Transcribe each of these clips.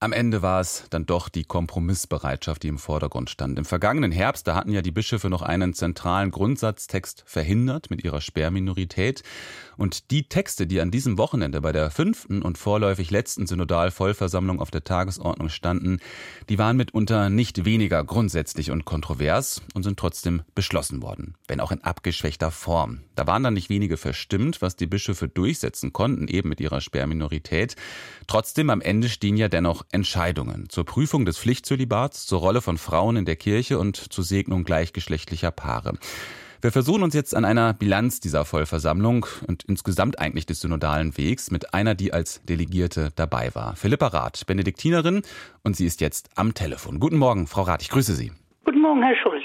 Am Ende war es dann doch die Kompromissbereitschaft, die im Vordergrund stand. Im vergangenen Herbst, da hatten ja die Bischöfe noch einen zentralen Grundsatztext verhindert mit ihrer Sperrminorität. Und die Texte, die an diesem Wochenende bei der fünften und vorläufig letzten Synodalvollversammlung auf der Tagesordnung standen, die waren mitunter nicht weniger grundsätzlich und kontrovers und sind trotzdem beschlossen worden, wenn auch in abgeschwächter Form. Da waren dann nicht wenige verstimmt, was die Bischöfe durchsetzen konnten, eben mit ihrer Sperrminorität. Trotzdem am Ende stehen ja dennoch Entscheidungen zur Prüfung des Pflichtzölibats, zur Rolle von Frauen in der Kirche und zur Segnung gleichgeschlechtlicher Paare. Wir versuchen uns jetzt an einer Bilanz dieser Vollversammlung und insgesamt eigentlich des synodalen Wegs mit einer, die als Delegierte dabei war. Philippa Rath, Benediktinerin, und sie ist jetzt am Telefon. Guten Morgen, Frau Rath, ich grüße Sie. Guten Morgen, Herr Schulz.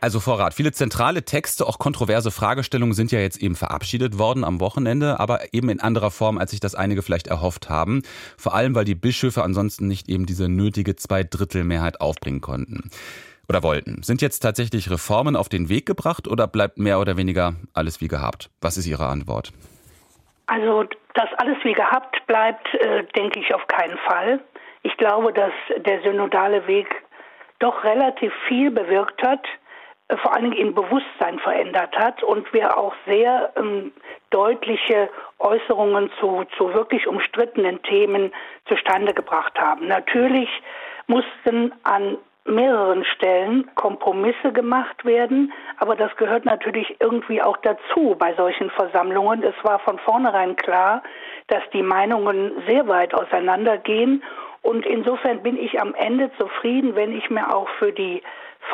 Also Vorrat, viele zentrale Texte, auch kontroverse Fragestellungen sind ja jetzt eben verabschiedet worden am Wochenende, aber eben in anderer Form, als sich das einige vielleicht erhofft haben. Vor allem, weil die Bischöfe ansonsten nicht eben diese nötige Zweidrittelmehrheit aufbringen konnten oder wollten. Sind jetzt tatsächlich Reformen auf den Weg gebracht oder bleibt mehr oder weniger alles wie gehabt? Was ist Ihre Antwort? Also, dass alles wie gehabt bleibt, äh, denke ich auf keinen Fall. Ich glaube, dass der synodale Weg doch relativ viel bewirkt hat vor allen Dingen im Bewusstsein verändert hat und wir auch sehr ähm, deutliche Äußerungen zu, zu wirklich umstrittenen Themen zustande gebracht haben. Natürlich mussten an mehreren Stellen Kompromisse gemacht werden, aber das gehört natürlich irgendwie auch dazu bei solchen Versammlungen. Es war von vornherein klar, dass die Meinungen sehr weit auseinandergehen und insofern bin ich am Ende zufrieden, wenn ich mir auch für die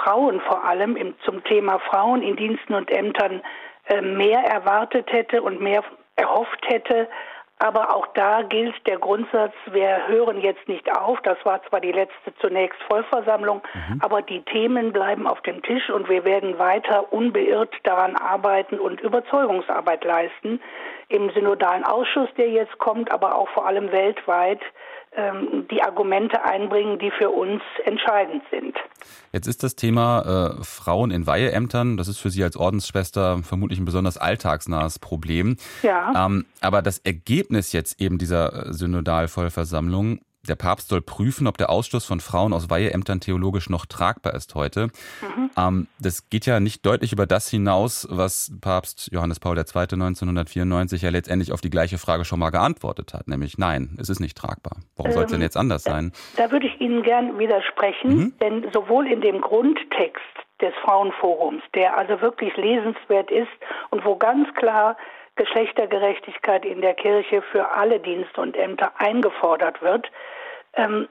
Frauen vor allem im, zum Thema Frauen in Diensten und Ämtern äh, mehr erwartet hätte und mehr erhofft hätte. Aber auch da gilt der Grundsatz, wir hören jetzt nicht auf. Das war zwar die letzte zunächst Vollversammlung, mhm. aber die Themen bleiben auf dem Tisch und wir werden weiter unbeirrt daran arbeiten und Überzeugungsarbeit leisten. Im synodalen Ausschuss, der jetzt kommt, aber auch vor allem weltweit, die Argumente einbringen, die für uns entscheidend sind. Jetzt ist das Thema äh, Frauen in Weiheämtern, das ist für Sie als Ordensschwester vermutlich ein besonders alltagsnahes Problem. Ja. Ähm, aber das Ergebnis jetzt eben dieser äh, Synodalvollversammlung der Papst soll prüfen, ob der Ausschluss von Frauen aus Weiheämtern theologisch noch tragbar ist heute. Mhm. Ähm, das geht ja nicht deutlich über das hinaus, was Papst Johannes Paul II. 1994 ja letztendlich auf die gleiche Frage schon mal geantwortet hat, nämlich nein, es ist nicht tragbar. Warum ähm, soll es denn jetzt anders sein? Da, würde ich Ihnen gern widersprechen, mhm. denn sowohl in dem Grundtext des Frauenforums, der also wirklich lesenswert ist und wo ganz klar Geschlechtergerechtigkeit in der Kirche für alle Dienste und Ämter eingefordert wird, ähm,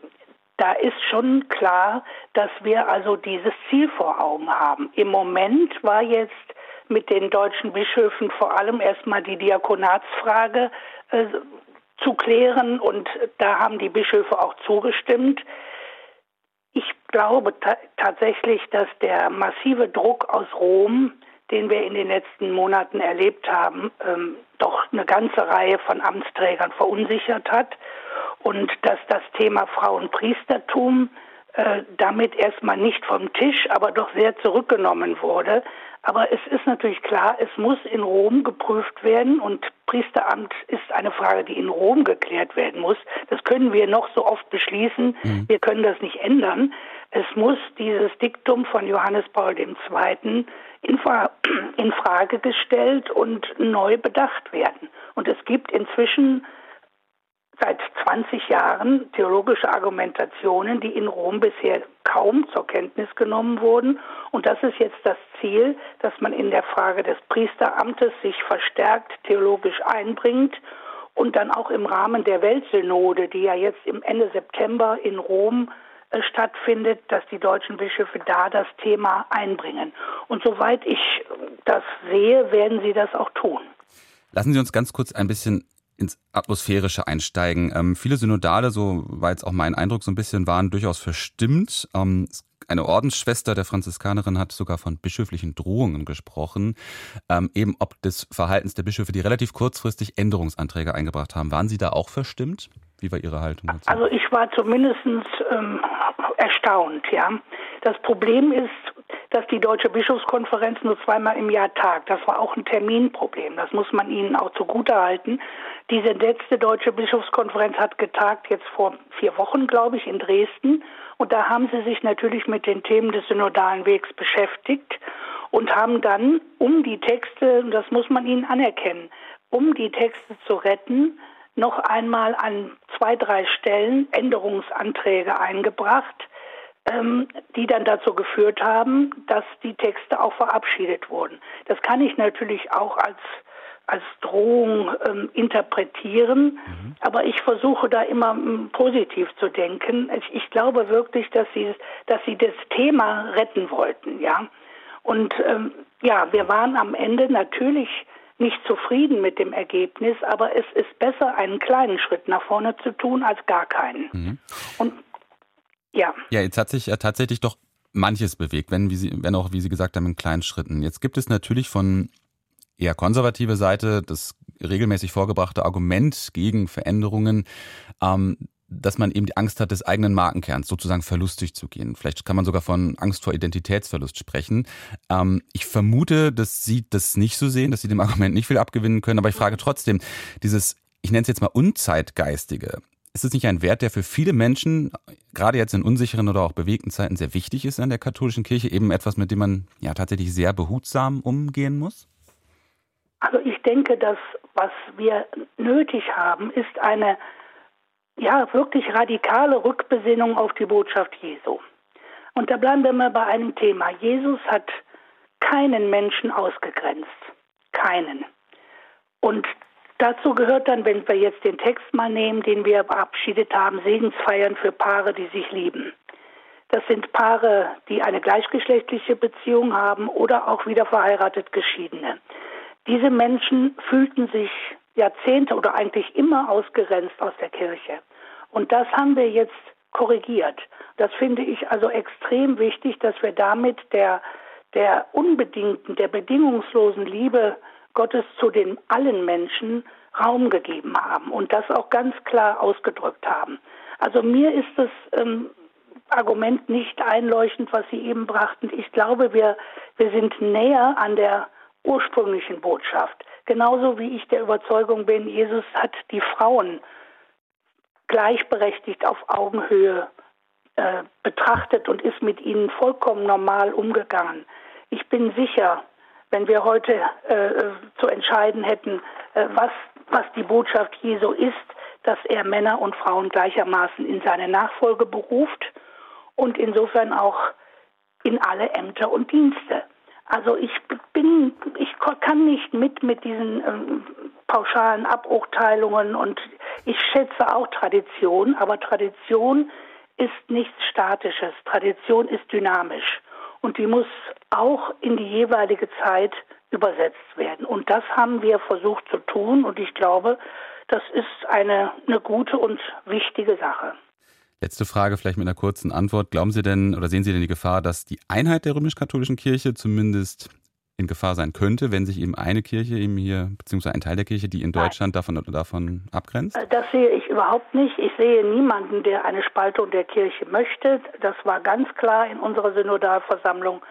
da ist schon klar, dass wir also dieses Ziel vor Augen haben. Im Moment war jetzt mit den deutschen Bischöfen vor allem erstmal die Diakonatsfrage äh, zu klären und da haben die Bischöfe auch zugestimmt. Ich glaube ta tatsächlich, dass der massive Druck aus Rom den wir in den letzten Monaten erlebt haben, ähm, doch eine ganze Reihe von Amtsträgern verunsichert hat und dass das Thema Frauenpriestertum äh, damit erstmal nicht vom Tisch, aber doch sehr zurückgenommen wurde. Aber es ist natürlich klar, es muss in Rom geprüft werden und Priesteramt ist eine Frage, die in Rom geklärt werden muss. Das können wir noch so oft beschließen. Mhm. Wir können das nicht ändern. Es muss dieses Diktum von Johannes Paul II. In, Frage gestellt und neu bedacht werden. Und es gibt inzwischen seit 20 Jahren theologische Argumentationen, die in Rom bisher kaum zur Kenntnis genommen wurden. Und das ist jetzt das Ziel, dass man in der Frage des Priesteramtes sich verstärkt theologisch einbringt und dann auch im Rahmen der Weltsynode, die ja jetzt im Ende September in Rom äh, stattfindet, dass die deutschen Bischöfe da das Thema einbringen. Und soweit ich das sehe, werden sie das auch tun. Lassen Sie uns ganz kurz ein bisschen ins Atmosphärische einsteigen. Ähm, viele Synodale, so war jetzt auch mein Eindruck so ein bisschen, waren durchaus verstimmt. Ähm, eine Ordensschwester der Franziskanerin hat sogar von bischöflichen Drohungen gesprochen, ähm, eben ob des Verhaltens der Bischöfe, die relativ kurzfristig Änderungsanträge eingebracht haben. Waren Sie da auch verstimmt? Wie war Ihre Haltung dazu? Also ich war zumindest ähm, erstaunt, ja. Das Problem ist, dass die Deutsche Bischofskonferenz nur zweimal im Jahr tagt. Das war auch ein Terminproblem. Das muss man ihnen auch zugutehalten. Diese letzte deutsche Bischofskonferenz hat getagt jetzt vor vier Wochen, glaube ich, in Dresden. Und da haben sie sich natürlich mit den Themen des synodalen Wegs beschäftigt und haben dann, um die Texte, das muss man ihnen anerkennen, um die Texte zu retten, noch einmal an zwei, drei Stellen Änderungsanträge eingebracht, ähm, die dann dazu geführt haben, dass die Texte auch verabschiedet wurden. Das kann ich natürlich auch als als Drohung ähm, interpretieren, mhm. aber ich versuche da immer ähm, positiv zu denken. Ich, ich, glaube wirklich, dass sie, dass sie das Thema retten wollten, ja. Und ähm, ja, wir waren am Ende natürlich nicht zufrieden mit dem Ergebnis, aber es ist besser, einen kleinen Schritt nach vorne zu tun, als gar keinen. Mhm. Und ja. Ja, jetzt hat sich ja tatsächlich doch manches bewegt, wenn, wie Sie, wenn auch, wie Sie gesagt haben, in kleinen Schritten. Jetzt gibt es natürlich von eher konservative Seite das regelmäßig vorgebrachte Argument gegen Veränderungen, ähm, dass man eben die Angst hat, des eigenen Markenkerns sozusagen verlustig zu gehen. Vielleicht kann man sogar von Angst vor Identitätsverlust sprechen. Ähm, ich vermute, dass Sie das nicht so sehen, dass Sie dem Argument nicht viel abgewinnen können, aber ich frage trotzdem, dieses, ich nenne es jetzt mal Unzeitgeistige, ist es nicht ein Wert, der für viele Menschen, gerade jetzt in unsicheren oder auch bewegten Zeiten, sehr wichtig ist an der katholischen Kirche? Eben etwas, mit dem man ja tatsächlich sehr behutsam umgehen muss? Also ich denke, dass was wir nötig haben, ist eine ja wirklich radikale Rückbesinnung auf die Botschaft Jesu. Und da bleiben wir mal bei einem Thema. Jesus hat keinen Menschen ausgegrenzt. Keinen. Und dazu gehört dann, wenn wir jetzt den Text mal nehmen, den wir verabschiedet haben, Segensfeiern für Paare, die sich lieben. Das sind Paare, die eine gleichgeschlechtliche Beziehung haben oder auch wieder verheiratet Geschiedene. Diese Menschen fühlten sich Jahrzehnte oder eigentlich immer ausgrenzt aus der Kirche. Und das haben wir jetzt korrigiert. Das finde ich also extrem wichtig, dass wir damit der, der unbedingten, der bedingungslosen Liebe Gottes zu den allen Menschen Raum gegeben haben und das auch ganz klar ausgedrückt haben. Also mir ist das ähm, Argument nicht einleuchtend, was Sie eben brachten. Ich glaube, wir, wir sind näher an der ursprünglichen Botschaft. Genauso wie ich der Überzeugung bin, Jesus hat die Frauen gleichberechtigt auf Augenhöhe äh, betrachtet und ist mit ihnen vollkommen normal umgegangen. Ich bin sicher, wenn wir heute äh, zu entscheiden hätten, äh, was, was die Botschaft Jesu ist, dass er Männer und Frauen gleichermaßen in seine Nachfolge beruft und insofern auch in alle Ämter und Dienste. Also ich bin, ich kann nicht mit mit diesen ähm, pauschalen Aburteilungen und ich schätze auch Tradition, aber Tradition ist nichts Statisches. Tradition ist dynamisch und die muss auch in die jeweilige Zeit übersetzt werden. Und das haben wir versucht zu tun und ich glaube, das ist eine, eine gute und wichtige Sache. Letzte Frage, vielleicht mit einer kurzen Antwort. Glauben Sie denn oder sehen Sie denn die Gefahr, dass die Einheit der römisch-katholischen Kirche zumindest in Gefahr sein könnte, wenn sich eben eine Kirche eben hier, beziehungsweise ein Teil der Kirche, die in Deutschland davon, davon abgrenzt? Äh, das sehe ich überhaupt nicht. Ich sehe niemanden, der eine Spaltung der Kirche möchte. Das war ganz klar in unserer Synodalversammlung.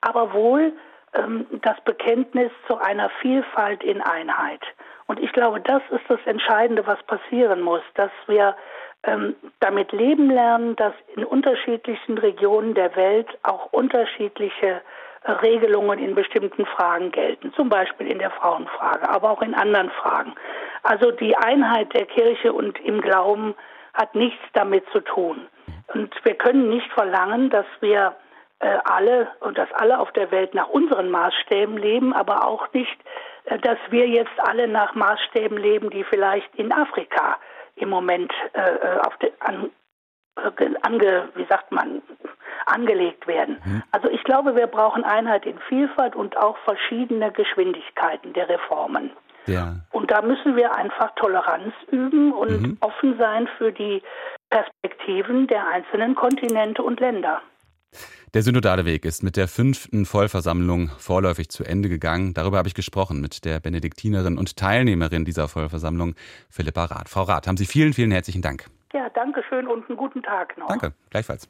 Aber wohl ähm, das Bekenntnis zu einer Vielfalt in Einheit. Und ich glaube, das ist das Entscheidende, was passieren muss, dass wir ähm, damit leben lernen, dass in unterschiedlichen Regionen der Welt auch unterschiedliche Regelungen in bestimmten Fragen gelten, zum Beispiel in der Frauenfrage, aber auch in anderen Fragen. Also die Einheit der Kirche und im Glauben hat nichts damit zu tun. Und wir können nicht verlangen, dass wir äh, alle und dass alle auf der Welt nach unseren Maßstäben leben, aber auch nicht, äh, dass wir jetzt alle nach Maßstäben leben, die vielleicht in Afrika im Moment äh, äh auf de, an, äh, ange, wie sagt man, angelegt werden. Mhm. Also ich glaube, wir brauchen Einheit in Vielfalt und auch verschiedene Geschwindigkeiten der Reformen. Ja. Und da müssen wir einfach Toleranz üben und mhm. offen sein für die Perspektiven der einzelnen Kontinente und Länder. Der synodale Weg ist mit der fünften Vollversammlung vorläufig zu Ende gegangen. Darüber habe ich gesprochen mit der Benediktinerin und Teilnehmerin dieser Vollversammlung, Philippa Rath. Frau Rath, haben Sie vielen, vielen herzlichen Dank. Ja, danke schön und einen guten Tag noch. Danke, gleichfalls.